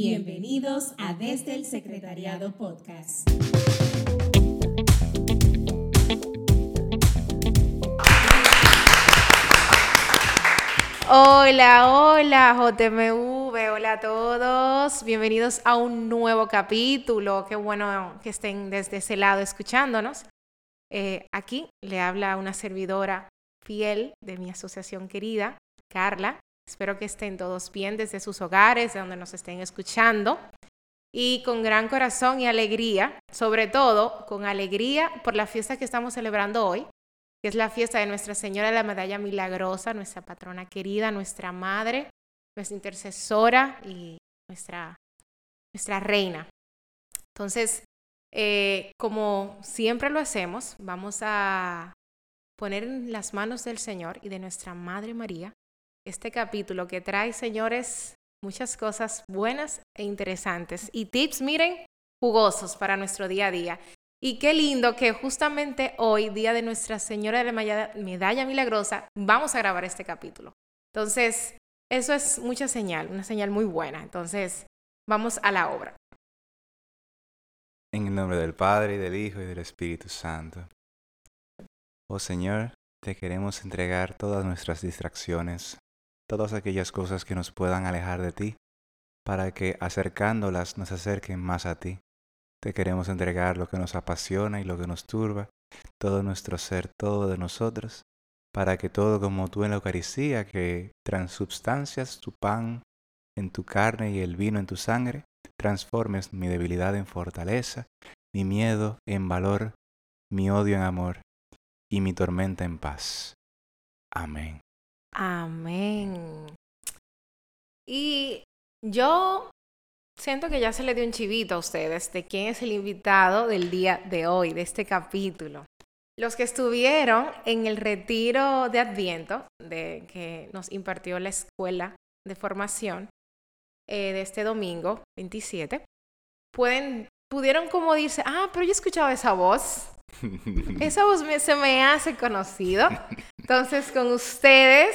Bienvenidos a Desde el Secretariado Podcast. Hola, hola JMV, hola a todos. Bienvenidos a un nuevo capítulo. Qué bueno que estén desde ese lado escuchándonos. Eh, aquí le habla una servidora fiel de mi asociación querida, Carla. Espero que estén todos bien desde sus hogares, de donde nos estén escuchando. Y con gran corazón y alegría, sobre todo con alegría por la fiesta que estamos celebrando hoy, que es la fiesta de Nuestra Señora de la Medalla Milagrosa, nuestra patrona querida, nuestra madre, nuestra intercesora y nuestra, nuestra reina. Entonces, eh, como siempre lo hacemos, vamos a poner en las manos del Señor y de nuestra Madre María este capítulo que trae, señores, muchas cosas buenas e interesantes y tips, miren, jugosos para nuestro día a día. Y qué lindo que justamente hoy, día de Nuestra Señora de la Medalla Milagrosa, vamos a grabar este capítulo. Entonces, eso es mucha señal, una señal muy buena. Entonces, vamos a la obra. En el nombre del Padre, y del Hijo, y del Espíritu Santo. Oh Señor, te queremos entregar todas nuestras distracciones, todas aquellas cosas que nos puedan alejar de ti, para que acercándolas nos acerquen más a ti. Te queremos entregar lo que nos apasiona y lo que nos turba, todo nuestro ser, todo de nosotros, para que todo como tú en la Eucaristía, que transubstancias tu pan en tu carne y el vino en tu sangre, transformes mi debilidad en fortaleza, mi miedo en valor, mi odio en amor y mi tormenta en paz. Amén. Amén. Y yo Siento que ya se le dio un chivito a ustedes de quién es el invitado del día de hoy, de este capítulo. Los que estuvieron en el retiro de Adviento de, que nos impartió la escuela de formación eh, de este domingo 27, pueden, pudieron como decirse, ah, pero yo he escuchado esa voz. esa voz se me hace conocido. Entonces, con ustedes,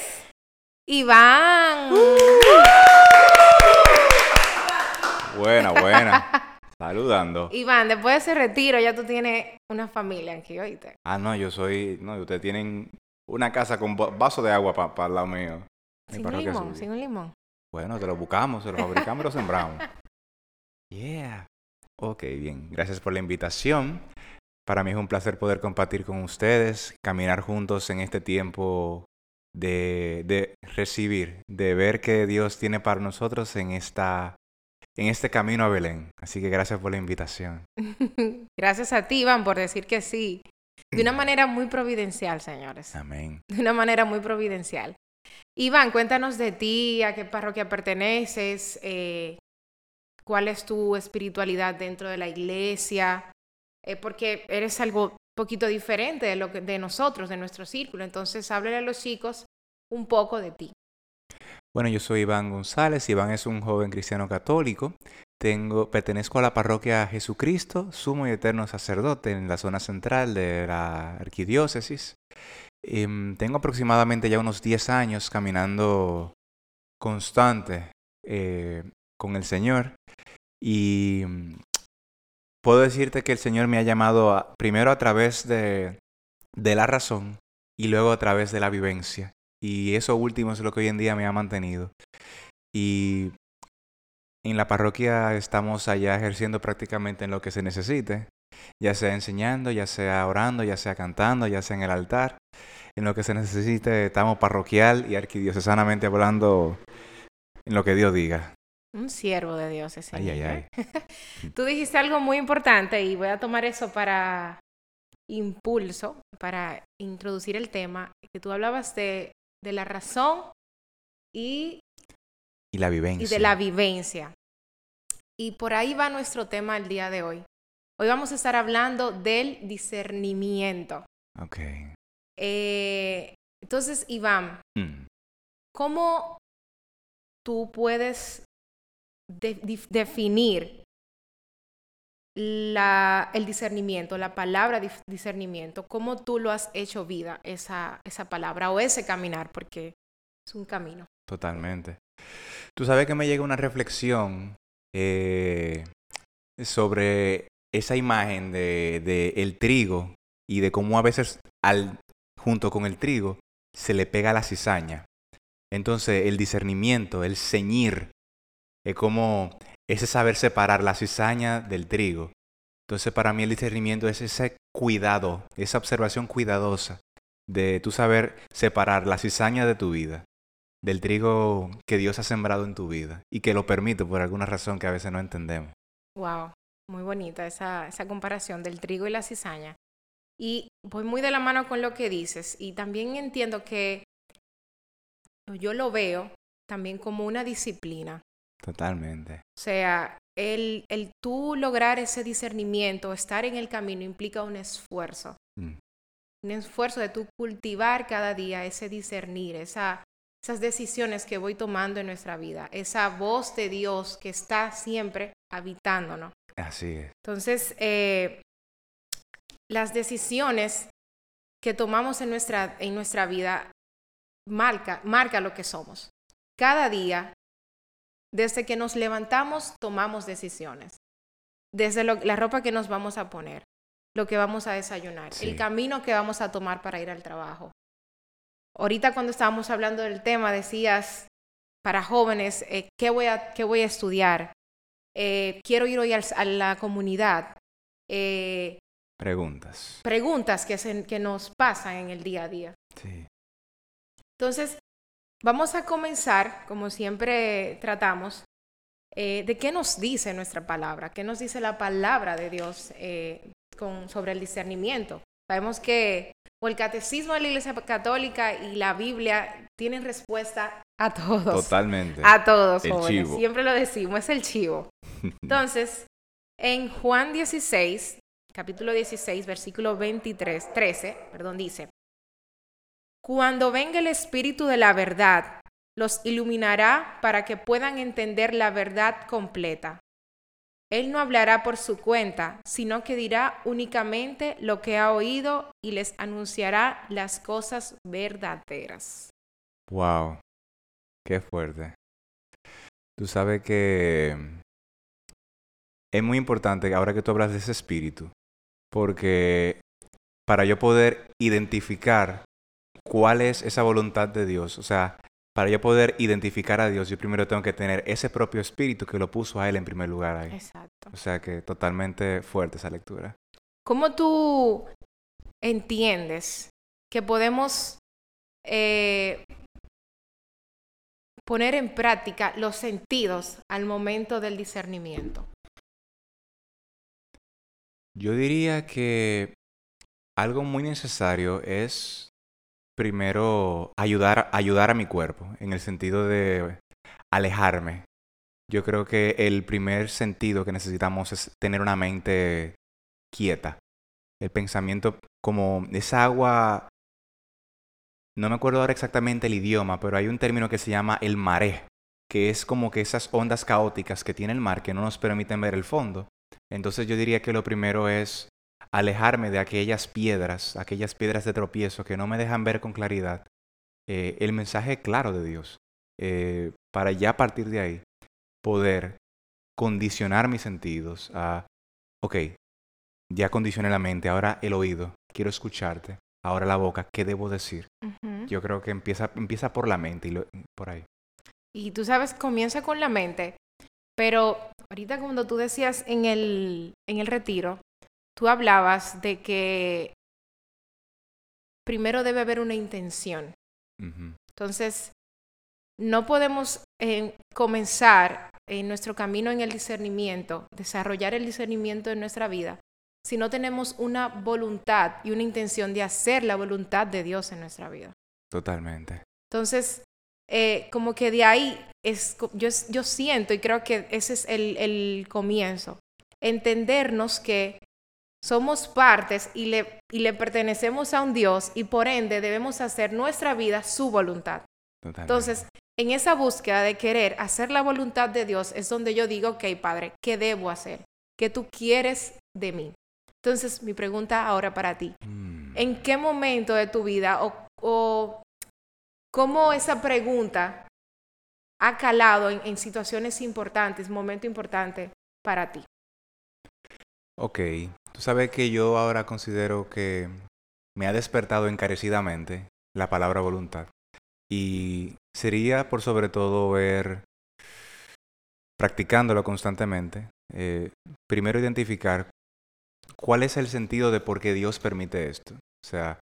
Iván. ¡Uh! Buena, buena. Saludando. Iván, después de ese retiro ya tú tienes una familia aquí, oíste. Ah, no, yo soy... No, ustedes tienen una casa con vaso de agua para el lado mío. Sin un limón, sin un limón. Bueno, te lo buscamos, se lo fabricamos y lo sembramos. Yeah. Ok, bien. Gracias por la invitación. Para mí es un placer poder compartir con ustedes, caminar juntos en este tiempo de, de recibir, de ver que Dios tiene para nosotros en esta en este camino a Belén. Así que gracias por la invitación. gracias a ti, Iván, por decir que sí. De una manera muy providencial, señores. Amén. De una manera muy providencial. Iván, cuéntanos de ti, a qué parroquia perteneces, eh, cuál es tu espiritualidad dentro de la iglesia, eh, porque eres algo poquito diferente de, lo que, de nosotros, de nuestro círculo. Entonces, háblale a los chicos un poco de ti. Bueno, yo soy Iván González. Iván es un joven cristiano católico. Tengo, pertenezco a la parroquia Jesucristo, sumo y eterno sacerdote en la zona central de la arquidiócesis. Em, tengo aproximadamente ya unos 10 años caminando constante eh, con el Señor y puedo decirte que el Señor me ha llamado primero a través de, de la razón y luego a través de la vivencia. Y eso último es lo que hoy en día me ha mantenido. Y en la parroquia estamos allá ejerciendo prácticamente en lo que se necesite, ya sea enseñando, ya sea orando, ya sea cantando, ya sea en el altar. En lo que se necesite estamos parroquial y arquidiocesanamente hablando en lo que Dios diga. Un siervo de Dios ese. Ay, ay, ay. Tú dijiste algo muy importante y voy a tomar eso para impulso, para introducir el tema, que tú hablabas de de la razón y, y la vivencia. Y de la vivencia. Y por ahí va nuestro tema el día de hoy. Hoy vamos a estar hablando del discernimiento. Ok. Eh, entonces, Iván, mm. ¿cómo tú puedes definir la, el discernimiento, la palabra discernimiento, cómo tú lo has hecho vida, esa, esa palabra o ese caminar, porque es un camino. Totalmente. Tú sabes que me llega una reflexión eh, sobre esa imagen de, de, el trigo y de cómo a veces al, junto con el trigo se le pega la cizaña. Entonces el discernimiento, el ceñir, es como ese saber separar la cizaña del trigo. Entonces para mí el discernimiento es ese cuidado, esa observación cuidadosa de tu saber separar la cizaña de tu vida, del trigo que Dios ha sembrado en tu vida y que lo permite por alguna razón que a veces no entendemos. Wow, muy bonita esa, esa comparación del trigo y la cizaña. Y voy muy de la mano con lo que dices y también entiendo que yo lo veo también como una disciplina. Totalmente. O sea, el, el tú lograr ese discernimiento, estar en el camino, implica un esfuerzo. Mm. Un esfuerzo de tú cultivar cada día ese discernir, esa, esas decisiones que voy tomando en nuestra vida, esa voz de Dios que está siempre habitándonos. Así es. Entonces, eh, las decisiones que tomamos en nuestra, en nuestra vida marca, marca lo que somos. Cada día desde que nos levantamos, tomamos decisiones. Desde la ropa que nos vamos a poner, lo que vamos a desayunar, el camino que vamos a tomar para ir al trabajo. Ahorita cuando estábamos hablando del tema, decías, para jóvenes, eh, ¿qué, voy a, ¿qué voy a estudiar? Eh, quiero ir hoy a la comunidad. Eh, preguntas. Preguntas que, que nos pasan en el día a día. Sí. Entonces, Vamos a comenzar, como siempre tratamos, eh, de qué nos dice nuestra palabra, qué nos dice la palabra de Dios eh, con, sobre el discernimiento. Sabemos que el catecismo de la Iglesia Católica y la Biblia tienen respuesta a todos. Totalmente. A todos, jóvenes. Siempre lo decimos, es el chivo. Entonces, en Juan 16, capítulo 16, versículo 23, 13, perdón, dice, cuando venga el Espíritu de la verdad, los iluminará para que puedan entender la verdad completa. Él no hablará por su cuenta, sino que dirá únicamente lo que ha oído y les anunciará las cosas verdaderas. Wow, qué fuerte. Tú sabes que es muy importante ahora que tú hablas de ese espíritu, porque para yo poder identificar cuál es esa voluntad de Dios. O sea, para yo poder identificar a Dios, yo primero tengo que tener ese propio espíritu que lo puso a Él en primer lugar ahí. Exacto. O sea que totalmente fuerte esa lectura. ¿Cómo tú entiendes que podemos eh, poner en práctica los sentidos al momento del discernimiento? Yo diría que algo muy necesario es primero ayudar, ayudar a mi cuerpo, en el sentido de alejarme. Yo creo que el primer sentido que necesitamos es tener una mente quieta. El pensamiento como esa agua, no me acuerdo ahora exactamente el idioma, pero hay un término que se llama el maré, que es como que esas ondas caóticas que tiene el mar que no nos permiten ver el fondo. Entonces yo diría que lo primero es alejarme de aquellas piedras, aquellas piedras de tropiezo que no me dejan ver con claridad eh, el mensaje claro de Dios, eh, para ya a partir de ahí poder condicionar mis sentidos a, ok, ya condicioné la mente, ahora el oído, quiero escucharte, ahora la boca, ¿qué debo decir? Yo creo que empieza, empieza por la mente y por ahí. Y tú sabes, comienza con la mente, pero ahorita cuando tú decías en el, en el retiro, tú hablabas de que primero debe haber una intención. Entonces, no podemos eh, comenzar en nuestro camino en el discernimiento, desarrollar el discernimiento en nuestra vida, si no tenemos una voluntad y una intención de hacer la voluntad de Dios en nuestra vida. Totalmente. Entonces, eh, como que de ahí es, yo, yo siento y creo que ese es el, el comienzo, entendernos que somos partes y le, y le pertenecemos a un Dios y por ende debemos hacer nuestra vida su voluntad. Entonces, en esa búsqueda de querer hacer la voluntad de Dios es donde yo digo, ok, Padre, ¿qué debo hacer? ¿Qué tú quieres de mí? Entonces, mi pregunta ahora para ti, mm. ¿en qué momento de tu vida o, o cómo esa pregunta ha calado en, en situaciones importantes, momentos importantes para ti. Ok, tú sabes que yo ahora considero que me ha despertado encarecidamente la palabra voluntad. Y sería por sobre todo ver, practicándolo constantemente, eh, primero identificar cuál es el sentido de por qué Dios permite esto. O sea,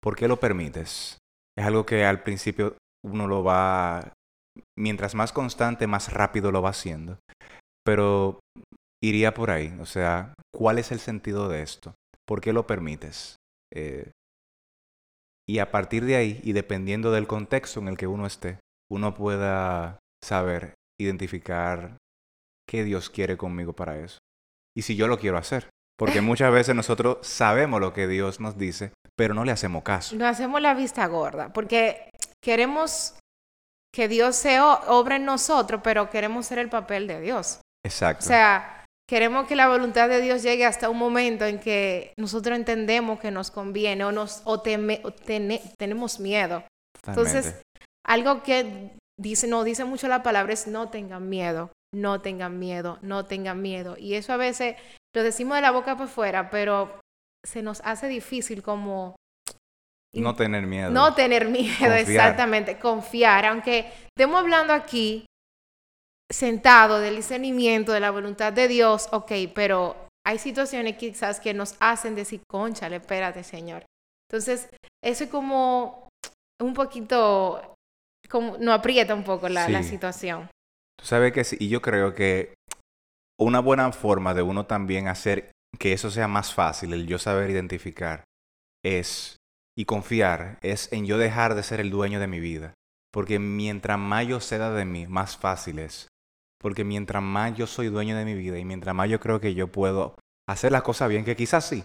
¿por qué lo permites? Es algo que al principio uno lo va, mientras más constante, más rápido lo va haciendo. Pero iría por ahí, o sea, ¿cuál es el sentido de esto? ¿Por qué lo permites? Eh, y a partir de ahí, y dependiendo del contexto en el que uno esté, uno pueda saber identificar qué Dios quiere conmigo para eso. Y si yo lo quiero hacer. Porque muchas veces nosotros sabemos lo que Dios nos dice, pero no le hacemos caso. No hacemos la vista gorda, porque queremos que Dios se obre en nosotros, pero queremos ser el papel de Dios. Exacto. O sea, queremos que la voluntad de Dios llegue hasta un momento en que nosotros entendemos que nos conviene o, nos, o, tenemos miedo. Entonces, algo que dice, no dice mucho la palabra es no tengan miedo, no tengan miedo, no tengan miedo. Y eso a veces lo decimos de la boca para afuera, pero se nos hace difícil como... No tener miedo. No tener miedo, exactamente, confiar. Aunque estemos hablando aquí sentado del discernimiento, de la voluntad de Dios, ok, pero hay situaciones quizás que nos hacen decir, conchale, espérate, Señor. Entonces, eso es como un poquito, como, no aprieta un poco la, la situación. Tú sabes que sí, y yo creo que una buena forma de uno también hacer que eso sea más fácil, el yo saber identificar, es, y confiar, es en yo dejar de ser el dueño de mi vida. Porque mientras más yo ceda de mí, más fácil es porque mientras más yo soy dueño de mi vida y mientras más yo creo que yo puedo hacer las cosas bien, que quizás sí,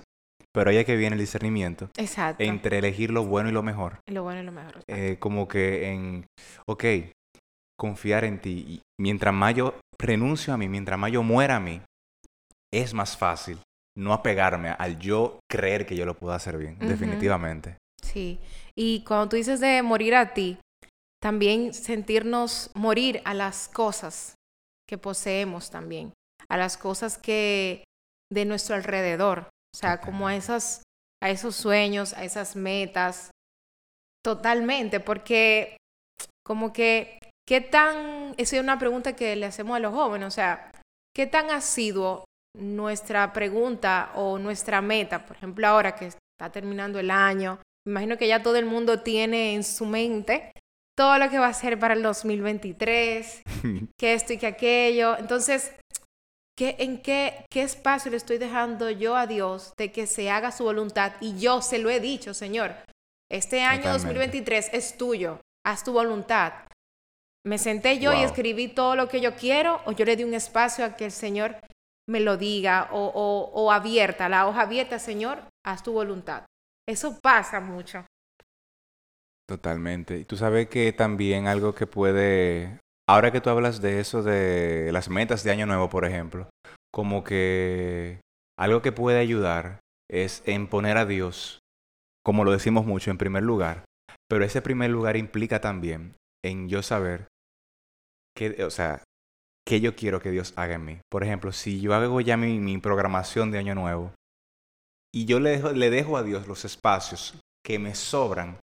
pero ahí es que viene el discernimiento. Exacto. Entre elegir lo bueno y lo mejor. Lo bueno y lo mejor. Eh, como que en, ok, confiar en ti. Y mientras más yo renuncio a mí, mientras más yo muera a mí, es más fácil no apegarme al yo creer que yo lo puedo hacer bien, definitivamente. Sí. Y cuando tú dices de morir a ti, también sentirnos morir a las cosas que poseemos también, a las cosas que de nuestro alrededor, o sea, como a esas a esos sueños, a esas metas, totalmente, porque como que, ¿qué tan, esa es una pregunta que le hacemos a los jóvenes, o sea, ¿qué tan asiduo nuestra pregunta o nuestra meta, por ejemplo, ahora que está terminando el año, imagino que ya todo el mundo tiene en su mente todo lo que va a ser para el 2023, que esto y que aquello. Entonces, ¿qué, ¿en qué, qué espacio le estoy dejando yo a Dios de que se haga su voluntad? Y yo se lo he dicho, Señor, este año 2023 es tuyo, haz tu voluntad. Me senté yo y escribí todo lo que yo quiero o yo le di un espacio a que el Señor me lo diga o, o, o abierta, la hoja abierta, Señor, haz tu voluntad. Eso pasa mucho. Totalmente. Y tú sabes que también algo que puede, ahora que tú hablas de eso, de las metas de Año Nuevo, por ejemplo, como que algo que puede ayudar es en poner a Dios, como lo decimos mucho, en primer lugar. Pero ese primer lugar implica también en yo saber que, o sea, yo quiero que Dios haga en mí. Por ejemplo, si yo hago ya mi, mi programación de Año Nuevo y yo le dejo, le dejo a Dios los espacios que me sobran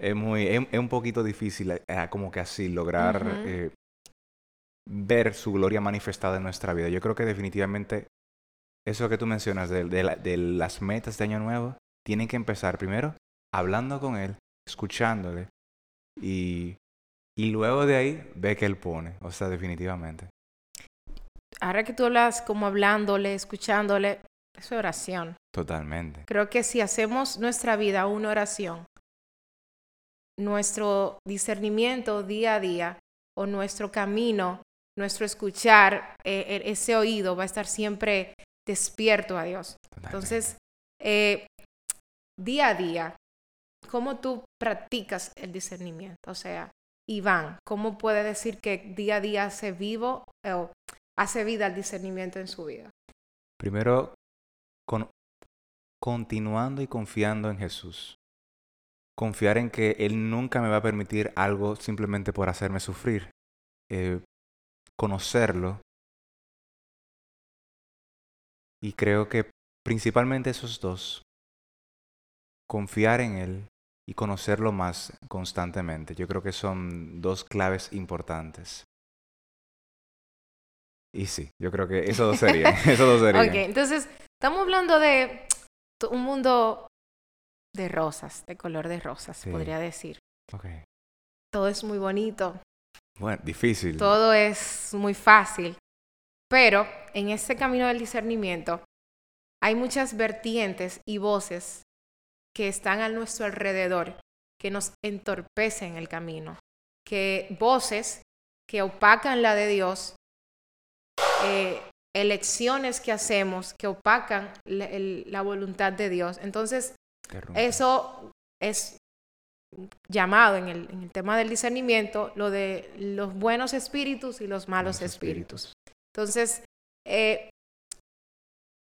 es muy, es, un poquito difícil eh, como que así lograr eh, ver su gloria manifestada en nuestra vida. Yo creo que definitivamente eso que tú mencionas de, de, las metas de Año Nuevo, tienen que empezar primero hablando con Él, escuchándole y, y luego de ahí ve que Él pone, o sea, definitivamente. Ahora que tú hablas como hablándole, escuchándole, es oración. Totalmente. Creo que si hacemos nuestra vida una oración, nuestro discernimiento día a día o nuestro camino, nuestro escuchar, eh, e, ese oído va a estar siempre despierto a Dios. Entonces, eh, día a día, ¿cómo tú practicas el discernimiento? O sea, Iván, ¿cómo puede decir que día a día hace vivo o hace vida el discernimiento en su vida? Primero, con, continuando y confiando en Jesús confiar en que Él nunca me va a permitir algo simplemente por hacerme sufrir. Eh, conocerlo. Y creo que principalmente esos dos, confiar en Él y conocerlo más constantemente, yo creo que son dos claves importantes. Y sí, yo creo que eso dos serían. eso dos serían. ok, entonces estamos hablando de un mundo de rosas, de color de rosas, podría decir. Okay. Todo es muy bonito. Bueno, difícil. Todo es muy fácil. Pero en ese camino del discernimiento hay muchas vertientes y voces que están a nuestro alrededor que nos entorpecen el camino. Que voces que opacan la de Dios, eh, elecciones que hacemos que opacan la voluntad de Dios. Entonces, eso es llamado en el, tema del discernimiento lo de los buenos espíritus y los malos espíritus. Entonces, eh,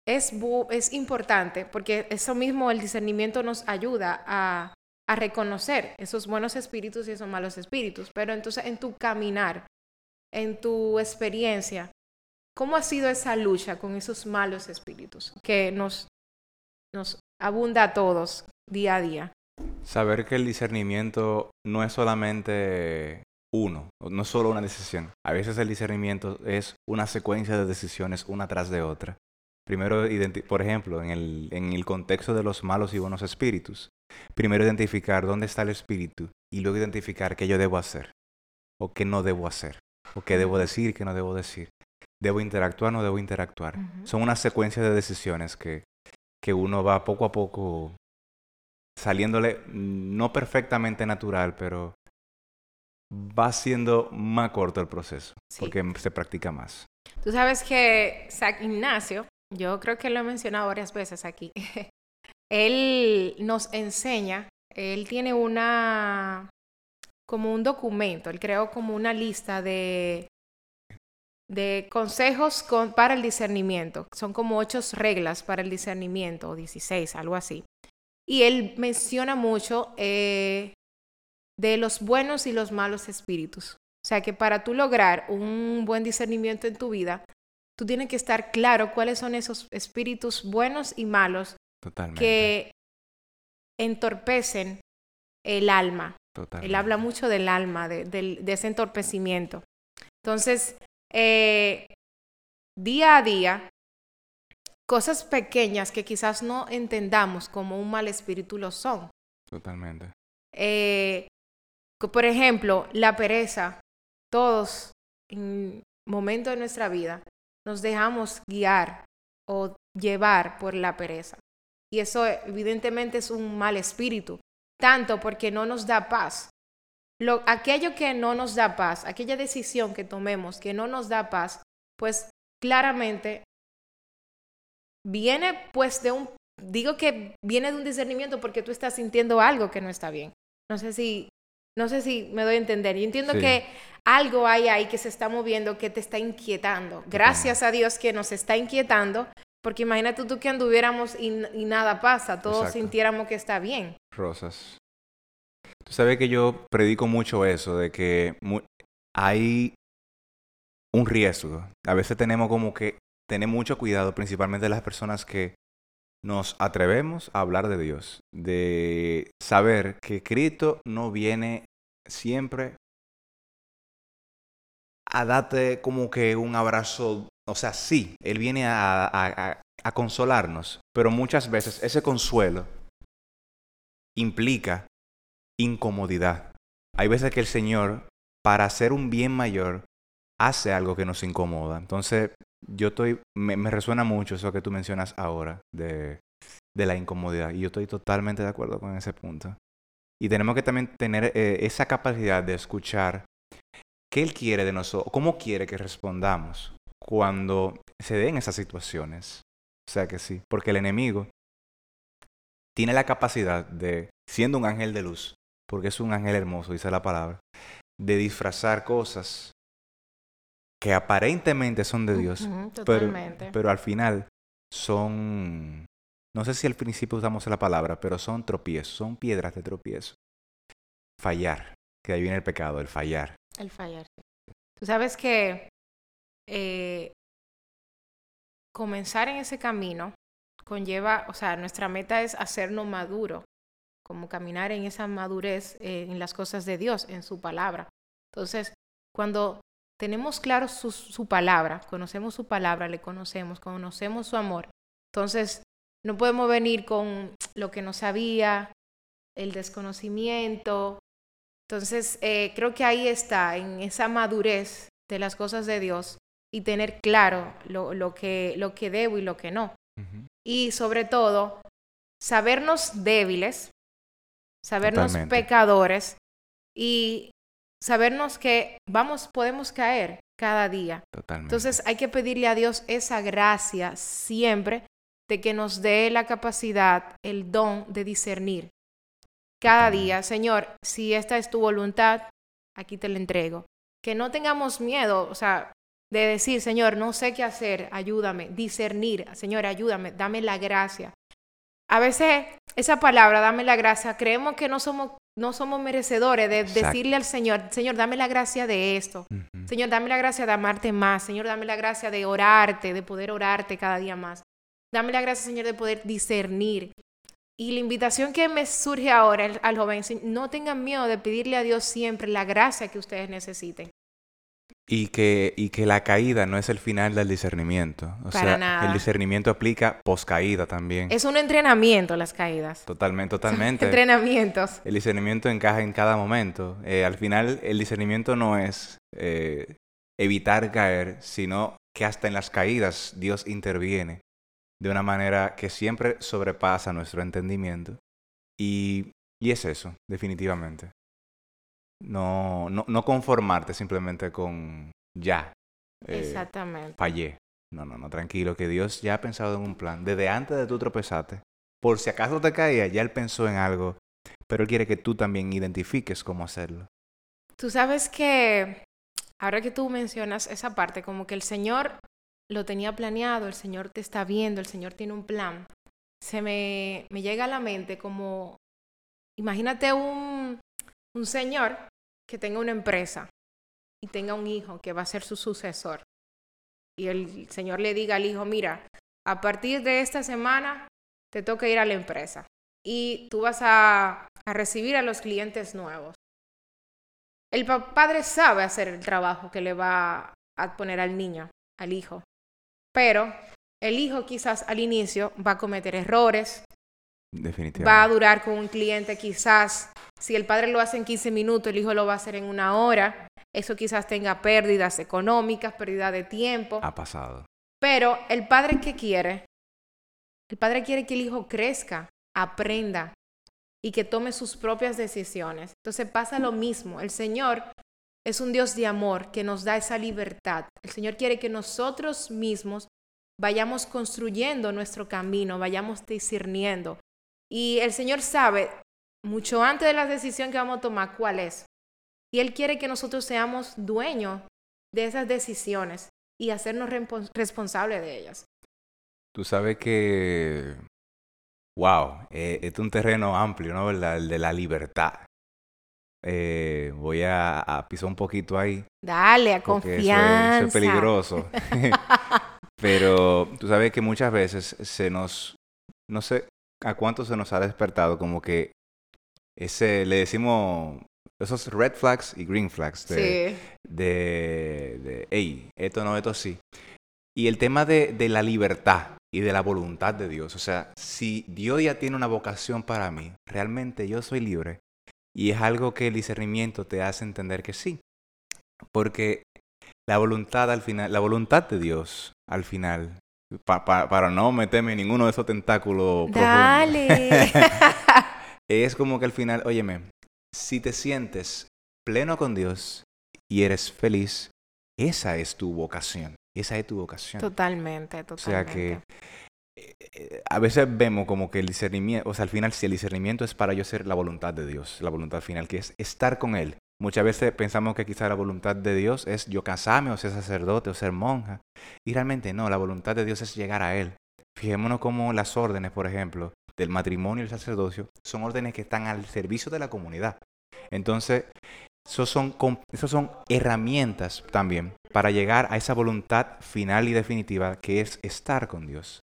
es, es importante porque eso mismo el discernimiento nos ayuda a, a reconocer esos buenos espíritus y esos malos espíritus. Pero entonces en tu caminar, en tu experiencia, ¿cómo ha sido esa lucha con esos malos espíritus que nos, nos abunda a todos día a día. Saber que el discernimiento no es solamente uno, no es solo una decisión. A veces el discernimiento es una secuencia de decisiones una tras de otra. Primero, por ejemplo, en el, en el contexto de los malos y buenos espíritus, primero identificar dónde está el espíritu y luego identificar qué yo debo hacer o qué no debo hacer o qué debo decir qué no debo decir. ¿Debo interactuar o no debo interactuar? Son una secuencia de decisiones que que uno va poco a poco saliéndole no perfectamente natural, pero va siendo más corto el proceso, porque se practica más. Tú sabes que San Ignacio, yo creo que lo he mencionado varias veces aquí, él nos enseña, él tiene una, como un documento, él creó como una lista de de consejos para el discernimiento. Son como ocho reglas para el discernimiento, o 16, algo así. Y él menciona mucho eh, de los buenos y los malos espíritus. O sea que para tú lograr un buen discernimiento en tu vida, tú tienes que estar claro cuáles son esos espíritus buenos y malos que entorpecen el alma. Él habla mucho del alma, de ese entorpecimiento. Entonces, eh, día a día cosas pequeñas que quizás no entendamos como un mal espíritu lo son. Totalmente. Eh, por ejemplo, la pereza. Todos en momentos de nuestra vida nos dejamos guiar o llevar por la pereza. Y eso evidentemente es un mal espíritu, tanto porque no nos da paz, lo, aquello que no nos da paz, aquella decisión que tomemos que no nos da paz, pues claramente viene pues de un, digo que viene de un discernimiento porque tú estás sintiendo algo que no está bien. No sé si, no sé si me doy a entender. Yo entiendo que algo hay ahí que se está moviendo que te está inquietando. Gracias a Dios que nos está inquietando, porque imagínate tú que anduviéramos y, nada pasa, todos sintiéramos que está bien. Rosas. Tú sabes que yo predico mucho eso, de que hay un riesgo. A veces tenemos como que tener mucho cuidado, principalmente las personas que nos atrevemos a hablar de Dios, de saber que Cristo no viene siempre a darte como que un abrazo, o sea, sí, Él viene a, a consolarnos, pero muchas veces ese consuelo implica incomodidad. Hay veces que el Señor, para hacer un bien mayor, hace algo que nos incomoda. Entonces, yo estoy, me, resuena mucho eso que tú mencionas ahora de, de, la incomodidad. Y yo estoy totalmente de acuerdo con ese punto. Y tenemos que también tener eh, esa capacidad de escuchar qué Él quiere de nosotros, cómo quiere que respondamos cuando se den esas situaciones. O sea que sí, porque el enemigo tiene la capacidad de, siendo un ángel de luz, porque es un ángel hermoso, dice la palabra, de disfrazar cosas que aparentemente son de Dios, pero, pero, al final son no sé si al principio usamos la palabra, pero son tropiezos, son piedras de tropiezo. Fallar, que ahí viene el pecado, el fallar. El fallar. Tú sabes que eh, comenzar en ese camino conlleva, o sea, nuestra meta es hacernos maduro, como caminar en esa madurez eh, en las cosas de Dios, en su palabra. Entonces, cuando tenemos claro su, su, palabra, conocemos su palabra, le conocemos, conocemos su amor, entonces no podemos venir con lo que no sabía, el desconocimiento. Entonces, eh, creo que ahí está, en esa madurez de las cosas de Dios y tener claro lo, lo que, lo que debo y lo que no. Y sobre todo, sabernos débiles, sabernos Totalmente. pecadores y sabernos que vamos, podemos caer cada día. Totalmente. Entonces hay que pedirle a Dios esa gracia siempre de que nos dé la capacidad, el don de discernir. Cada día, Señor, si esta es tu voluntad, aquí te la entrego. Que no tengamos miedo, o sea, de decir, Señor, no sé qué hacer, ayúdame, discernir, Señor, ayúdame, dame la gracia. A veces esa palabra, dame la gracia, creemos que no somos, no somos merecedores de Exacto. decirle al Señor, Señor, dame la gracia de esto. Señor, dame la gracia de amarte más. Señor, dame la gracia de orarte, de poder orarte cada día más. Dame la gracia, Señor, de poder discernir. Y la invitación que me surge ahora al, al joven, no tengan miedo de pedirle a Dios siempre la gracia que ustedes necesiten. Y que, y que la caída no es el final del discernimiento. O Para sea, nada. el discernimiento aplica poscaída también. Es un entrenamiento las caídas. Totalmente, totalmente. Entrenamientos. El discernimiento encaja en cada momento. Eh, al final, el discernimiento no es eh, evitar caer, sino que hasta en las caídas Dios interviene de una manera que siempre sobrepasa nuestro entendimiento. Y, y es eso, definitivamente. No, no, no conformarte simplemente con ya. eh, Exactamente. fallé. No, no, no, tranquilo, que Dios ya ha pensado en un plan. Desde antes de tu tropezaste, por si acaso te caía, ya Él pensó en algo, pero Él quiere que tú también identifiques cómo hacerlo. Tú sabes que ahora que tú mencionas esa parte, como que el Señor lo tenía planeado, el Señor te está viendo, el Señor tiene un plan. Se me, me llega a la mente como, imagínate un, un señor que tenga una empresa y tenga un hijo que va a ser su sucesor. Y el Señor le diga al hijo, mira, a partir de esta semana te toca ir a la empresa y tú vas a, a recibir a los clientes nuevos. El pa- padre sabe hacer el trabajo que le va a poner al niño, al hijo. Pero el hijo quizás al inicio va a cometer errores, Definitivamente. va a durar con un cliente quizás, si el padre lo hace en 15 minutos, el hijo lo va a hacer en una hora. Eso quizás tenga pérdidas económicas, pérdida de tiempo. Ha pasado. Pero el padre qué quiere? El padre quiere que el hijo crezca, aprenda y que tome sus propias decisiones. Entonces pasa lo mismo. El Señor es un Dios de amor que nos da esa libertad. El Señor quiere que nosotros mismos vayamos construyendo nuestro camino, vayamos discerniendo. Y el Señor sabe mucho antes de la decisión que vamos a tomar cuál es. Y Él quiere que nosotros seamos dueños de esas decisiones y hacernos respons- responsables de ellas. Tú sabes que, wow, eh, es un terreno amplio, ¿no? El de la libertad. Eh, voy a, a pisar un poquito ahí. Dale, a porque eso es- confianza. Eso es, peligroso. Pero tú sabes que muchas veces se nos, no sé a cuánto se nos ha despertado como que ese, le decimos esos red flags y green flags de, Sí, de, de, hey, esto no, esto sí. Y el tema de, de la libertad y de la voluntad de Dios. O sea, si Dios ya tiene una vocación para mí, realmente yo soy libre. Y es algo que el discernimiento te hace entender que sí. Porque la voluntad al final, la voluntad de Dios al final, pa- pa- para no meterme en ninguno de esos tentáculos Dale. es como que al final, óyeme, si te sientes pleno con Dios y eres feliz, esa es tu vocación. Esa es tu vocación. totalmente, O sea totalmente. que eh, a veces vemos como que el discernimiento, o sea, al final, si el discernimiento es para yo ser la voluntad de Dios, la voluntad final, que es estar con Él. Muchas veces pensamos que quizá la voluntad de Dios es yo casarme o ser sacerdote o ser monja. Y realmente no, la voluntad de Dios es llegar a Él. Fijémonos como las órdenes, por ejemplo, del matrimonio y el sacerdocio, son órdenes que están al servicio de la comunidad. Entonces, esos son, esos son herramientas también para llegar a esa voluntad final y definitiva que es estar con Dios.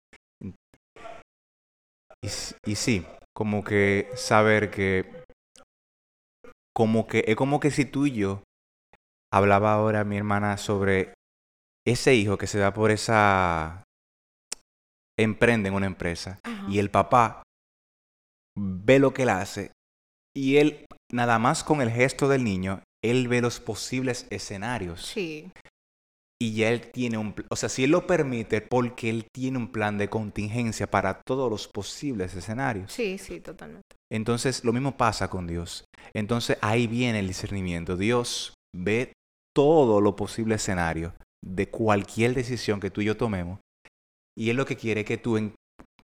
Y, y sí, como que saber que, como que, es como que si tú y yo, hablaba ahora mi hermana sobre ese hijo que se da por esa, emprende en una empresa y el papá ve lo que él hace y él, nada más con el gesto del niño, él ve los posibles escenarios. Sí. Y ya él tiene un, o sea, si él lo permite, porque él tiene un plan de contingencia para todos los posibles escenarios. Sí, sí, totalmente. Entonces, lo mismo pasa con Dios. Entonces, ahí viene el discernimiento. Dios ve todo lo posible escenario de cualquier decisión que tú y yo tomemos. Y Él lo que quiere es que tú,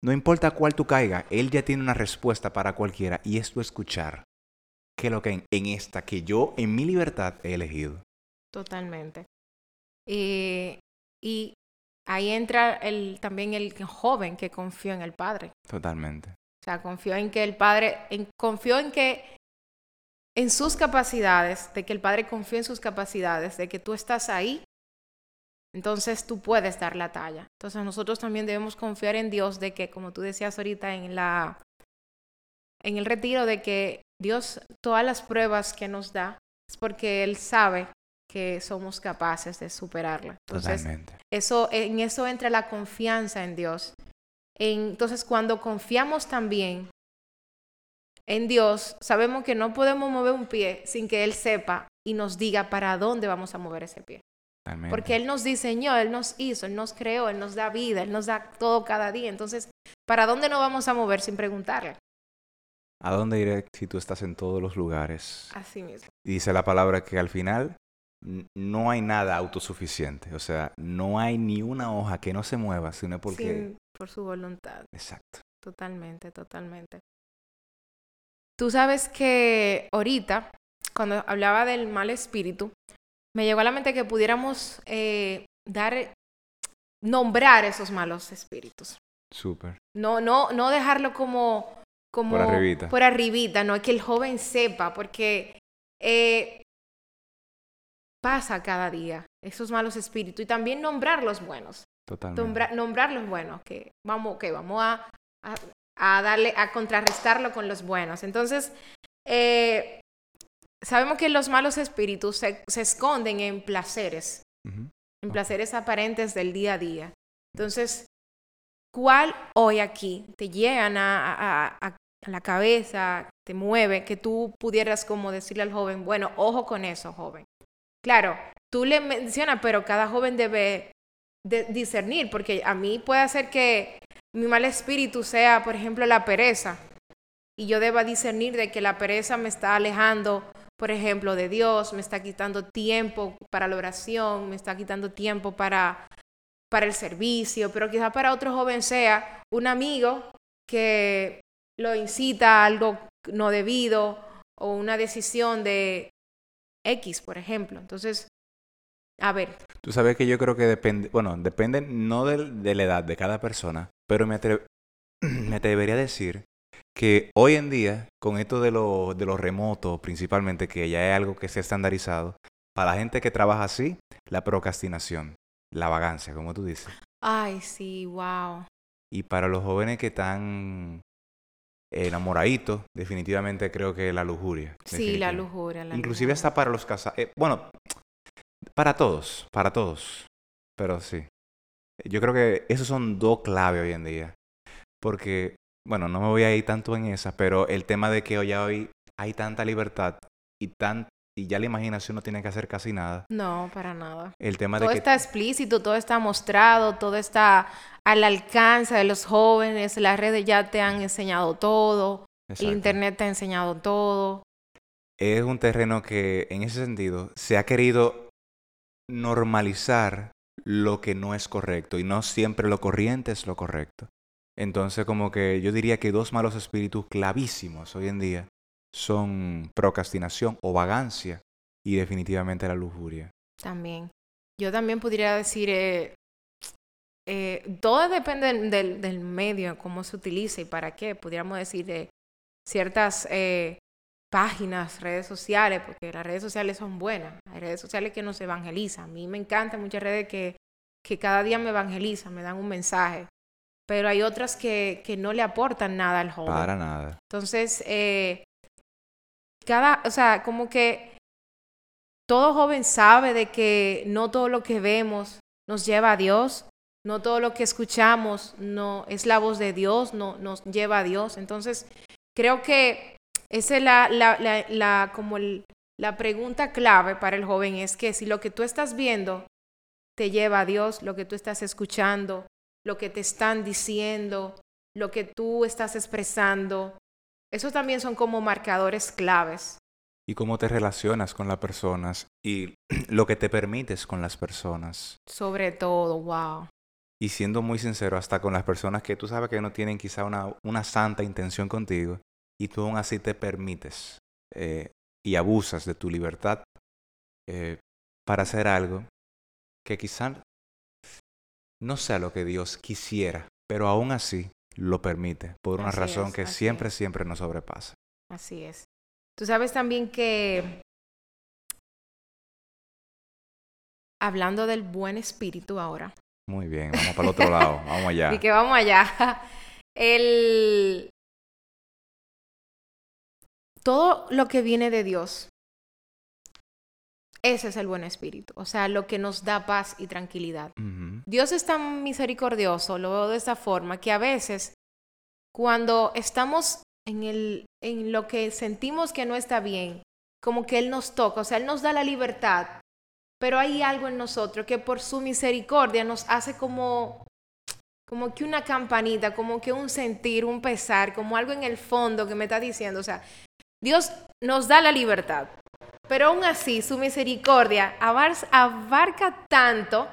no importa cuál tú caiga, Él ya tiene una respuesta para cualquiera. Y es tu escuchar. ¿Qué es lo que en, esta que yo, en mi libertad, he elegido? Totalmente. y ahí entra el, también el joven que confió en el Padre. Totalmente. O sea, confió en que el Padre, en, confió en que en sus capacidades, de que el Padre confía en sus capacidades, de que tú estás ahí, entonces tú puedes dar la talla. Entonces nosotros también debemos confiar en Dios de que, como tú decías ahorita en la en el retiro, de que Dios todas las pruebas que nos da es porque Él sabe que somos capaces de superarla. Entonces, eso, en eso entra la confianza en Dios. entonces, cuando confiamos también en Dios, sabemos que no podemos mover un pie sin que Él sepa y nos diga para dónde vamos a mover ese pie. Porque Él nos diseñó, Él nos hizo, Él nos creó, Él nos da vida, Él nos da todo cada día. Entonces, ¿para dónde nos vamos a mover sin preguntarle? ¿A dónde iré si tú estás en todos los lugares? Así mismo. Y dice la palabra que al final no hay nada autosuficiente. O sea, no hay ni una hoja que no se mueva, sino porque... por su voluntad. Exacto. Totalmente, totalmente. Tú sabes que ahorita, cuando hablaba del mal espíritu, me llegó a la mente que pudiéramos eh, dar, nombrar esos malos espíritus. Súper. No, no, no dejarlo como, como por arribita. Por arribita, no, es que el joven sepa, porque eh, pasa cada día esos malos espíritus y también nombrar los buenos. Totalmente. nombrar los buenos, que vamos, que vamos a, a darle, a contrarrestarlo con los buenos. Entonces, eh, sabemos que los malos espíritus se, esconden en placeres, en placeres aparentes del día a día. Entonces, ¿cuál hoy aquí te llegan a, a, la cabeza, te mueve, que tú pudieras como decirle al joven, bueno, ojo con eso, joven? Claro, tú le mencionas, pero cada joven debe discernir, porque a mí puede ser que mi mal espíritu sea, por ejemplo, la pereza, y yo deba discernir de que la pereza me está alejando, por ejemplo, de Dios, me está quitando tiempo para la oración, me está quitando tiempo para, para el servicio, pero quizá para otro joven sea un amigo que lo incita a algo no debido o una decisión de X, por ejemplo. Entonces, a ver. Tú sabes que yo creo que depende, bueno, depende no de, la edad de cada persona, pero me, me atrevería a decir que hoy en día, con esto de lo, de lo remoto principalmente, que ya es algo que se ha estandarizado, para la gente que trabaja así, la procrastinación, la vagancia, como tú dices. Ay, sí, wow. Y para los jóvenes que están enamoraditos, definitivamente creo que la lujuria. Sí, la lujuria. Inclusive hasta para los casados. Eh, bueno, para todos, para todos. Pero sí. Yo creo que esos son dos claves hoy en día. Porque, bueno, no me voy a ir tanto en esa, pero el tema de que hoy, hoy hay tanta libertad y, tan, y ya la imaginación no tiene que hacer casi nada. No, para nada. El tema todo de que... está explícito, todo está mostrado, todo está al alcance de los jóvenes, las redes ya te han enseñado todo, el Internet te ha enseñado todo. Es un terreno que en ese sentido se ha querido normalizar lo que no es correcto y no siempre lo corriente es lo correcto. Entonces como que yo diría que dos malos espíritus clavísimos hoy en día son procrastinación o vagancia y definitivamente la lujuria. También. Yo también podría decir eh, eh, todo depende del, medio, cómo se utiliza y para qué. Pudiéramos decir de ciertas eh, páginas, redes sociales, porque las redes sociales son buenas. Hay redes sociales que nos evangelizan. A mí me encantan muchas redes que, que cada día me evangelizan, me dan un mensaje. Pero hay otras que, que no le aportan nada al joven. Para nada. Entonces, eh, cada, o sea, como que todo joven sabe de que no todo lo que vemos nos lleva a Dios, no todo lo que escuchamos no es la voz de Dios, no nos lleva a Dios. Entonces, creo que esa es la, la, la, la como la pregunta clave para el joven es que si lo que tú estás viendo te lleva a Dios, lo que tú estás escuchando, lo que te están diciendo, lo que tú estás expresando, esos también son como marcadores claves. Y cómo te relacionas con las personas y lo que te permites con las personas. Sobre todo, wow. Y siendo muy sincero, hasta con las personas que tú sabes que no tienen quizá una, una santa intención contigo, y tú aún así te permites eh, y abusas de tu libertad eh, para hacer algo que quizá no sea lo que Dios quisiera, pero aún así lo permite por una Así razón es, que siempre, es. siempre nos sobrepasa. Así es. Tú sabes también que, hablando del buen espíritu ahora, Muy bien, vamos para el otro lado, vamos allá. y que vamos allá, el... Todo lo que viene de Dios, ese es el buen espíritu, o sea, lo que nos da paz y tranquilidad. Dios es tan misericordioso, lo veo de esta forma, que a veces cuando estamos en, el, en lo que sentimos que no está bien, como que Él nos toca, o sea, Él nos da la libertad, pero hay algo en nosotros que por su misericordia nos hace como, como que una campanita, como que un sentir, un pesar, como algo en el fondo que me está diciendo, o sea, Dios nos da la libertad, pero aún así su misericordia abar- abarca tanto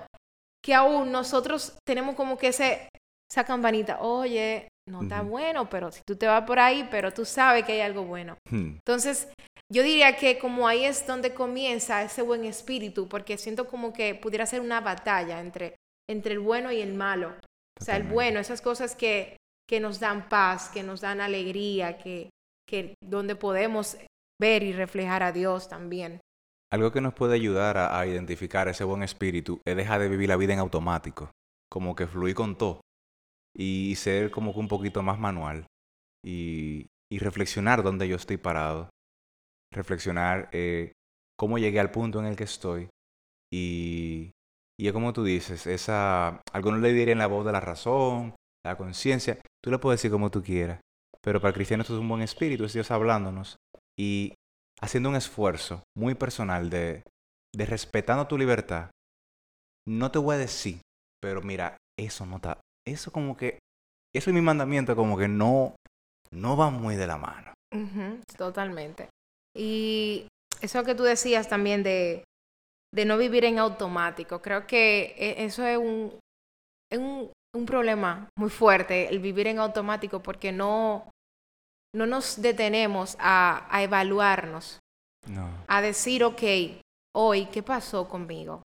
que aún nosotros tenemos como que ese, esa campanita, oye, no está bueno, pero si tú te vas por ahí, pero tú sabes que hay algo bueno. Hmm. Entonces, yo diría que como ahí es donde comienza ese buen espíritu, porque siento como que pudiera ser una batalla entre, entre el bueno y el malo. O sea, el Totalmente. bueno, esas cosas que, que nos dan paz, que nos dan alegría, que, que donde podemos ver y reflejar a Dios también. Algo que nos puede ayudar a, identificar ese buen espíritu es dejar de vivir la vida en automático, como que fluir con todo y ser como que un poquito más manual y, reflexionar dónde yo estoy parado, reflexionar eh, cómo llegué al punto en el que estoy y, y es como tú dices, esa, algunos le dirían la voz de la razón, la conciencia, tú le puedes decir como tú quieras, pero para el cristiano esto es un buen espíritu, es Dios hablándonos y haciendo un esfuerzo muy personal de, respetando tu libertad, no te voy a decir, pero mira, eso no está, eso como que, eso y mi mandamiento como que no, no va muy de la mano. Totalmente. Y eso que tú decías también de, de no vivir en automático, creo que e- eso es un, es un, un problema muy fuerte, el vivir en automático, porque no, no nos detenemos a, a evaluarnos, No. a decir, ok, hoy, ¿qué pasó conmigo?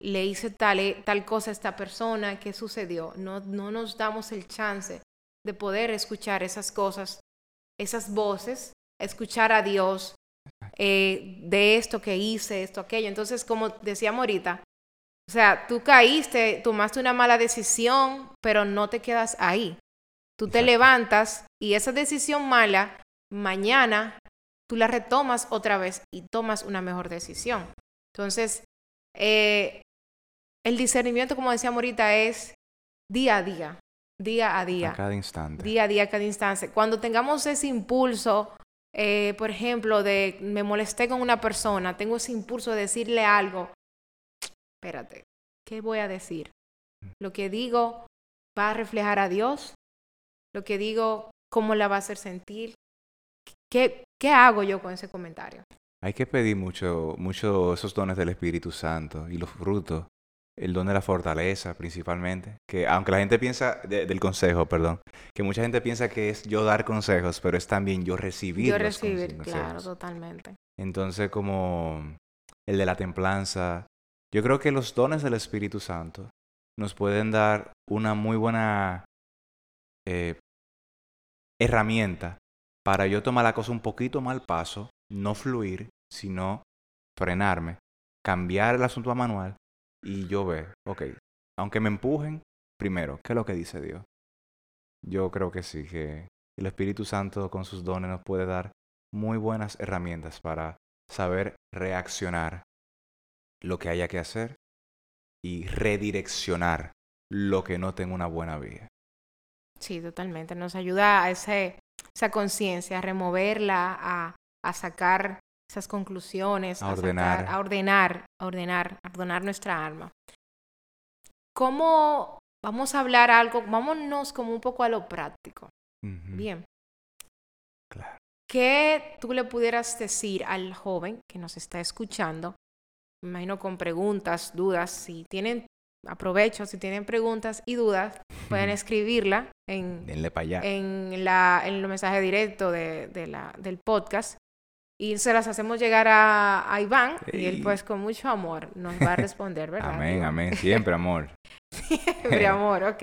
Le hice tal, tal cosa a esta persona, ¿qué sucedió? No, no nos damos el chance de poder escuchar esas cosas, esas voces, escuchar a Dios eh, de esto que hice, esto, aquello. Entonces, como decíamos ahorita, o sea, tú caíste, tomaste una mala decisión, pero no te quedas ahí. Tú te levantas y esa decisión mala, mañana tú la retomas otra vez y tomas una mejor decisión. Entonces, eh, el discernimiento, como decíamos ahorita, es día a día, día a día A cada instante. día a día, cada instante. Cuando tengamos ese impulso, eh, por ejemplo, de me molesté con una persona, tengo ese impulso de decirle algo, espérate, ¿qué voy a decir? Lo que digo va a reflejar a Dios, lo que digo, ¿cómo la va a hacer sentir? ¿Qué, qué hago yo con ese comentario? Hay que pedir mucho, mucho esos dones del Espíritu Santo y los frutos. El don de la fortaleza, principalmente. Que aunque la gente piensa, de- del consejo, perdón, que mucha gente piensa que es yo dar consejos, pero es también yo recibir yo recibir, consejos. claro, totalmente. Entonces, como el de la templanza, yo creo que los dones del Espíritu Santo nos pueden dar una muy buena eh, herramienta para yo tomar la cosa un poquito mal paso, no fluir, sino frenarme, cambiar el asunto a manual y yo ver, ok, aunque me empujen, primero, ¿qué es lo que dice Dios? Yo creo que sí, que el Espíritu Santo con sus dones nos puede dar muy buenas herramientas para saber reaccionar lo que haya que hacer y redireccionar lo que no tenga una buena vía. Sí, totalmente. Nos ayuda a ese, esa conciencia, a removerla, a, a, sacar esas conclusiones, a, ordenar. a ordenar, a ordenar, a ordenar nuestra alma. ¿Cómo vamos a hablar algo? Vámonos como un poco a lo práctico. Bien. Claro. ¿Qué tú le pudieras decir al joven que nos está escuchando? Me imagino con preguntas, dudas. Si tienen, aprovecho, si tienen preguntas y dudas, pueden escribirla en, en, la, en el mensaje directo de, de la, del podcast y se las hacemos llegar a, a Iván y él pues con mucho amor nos va a responder, ¿verdad? amén, amén, siempre amor. siempre amor, ok.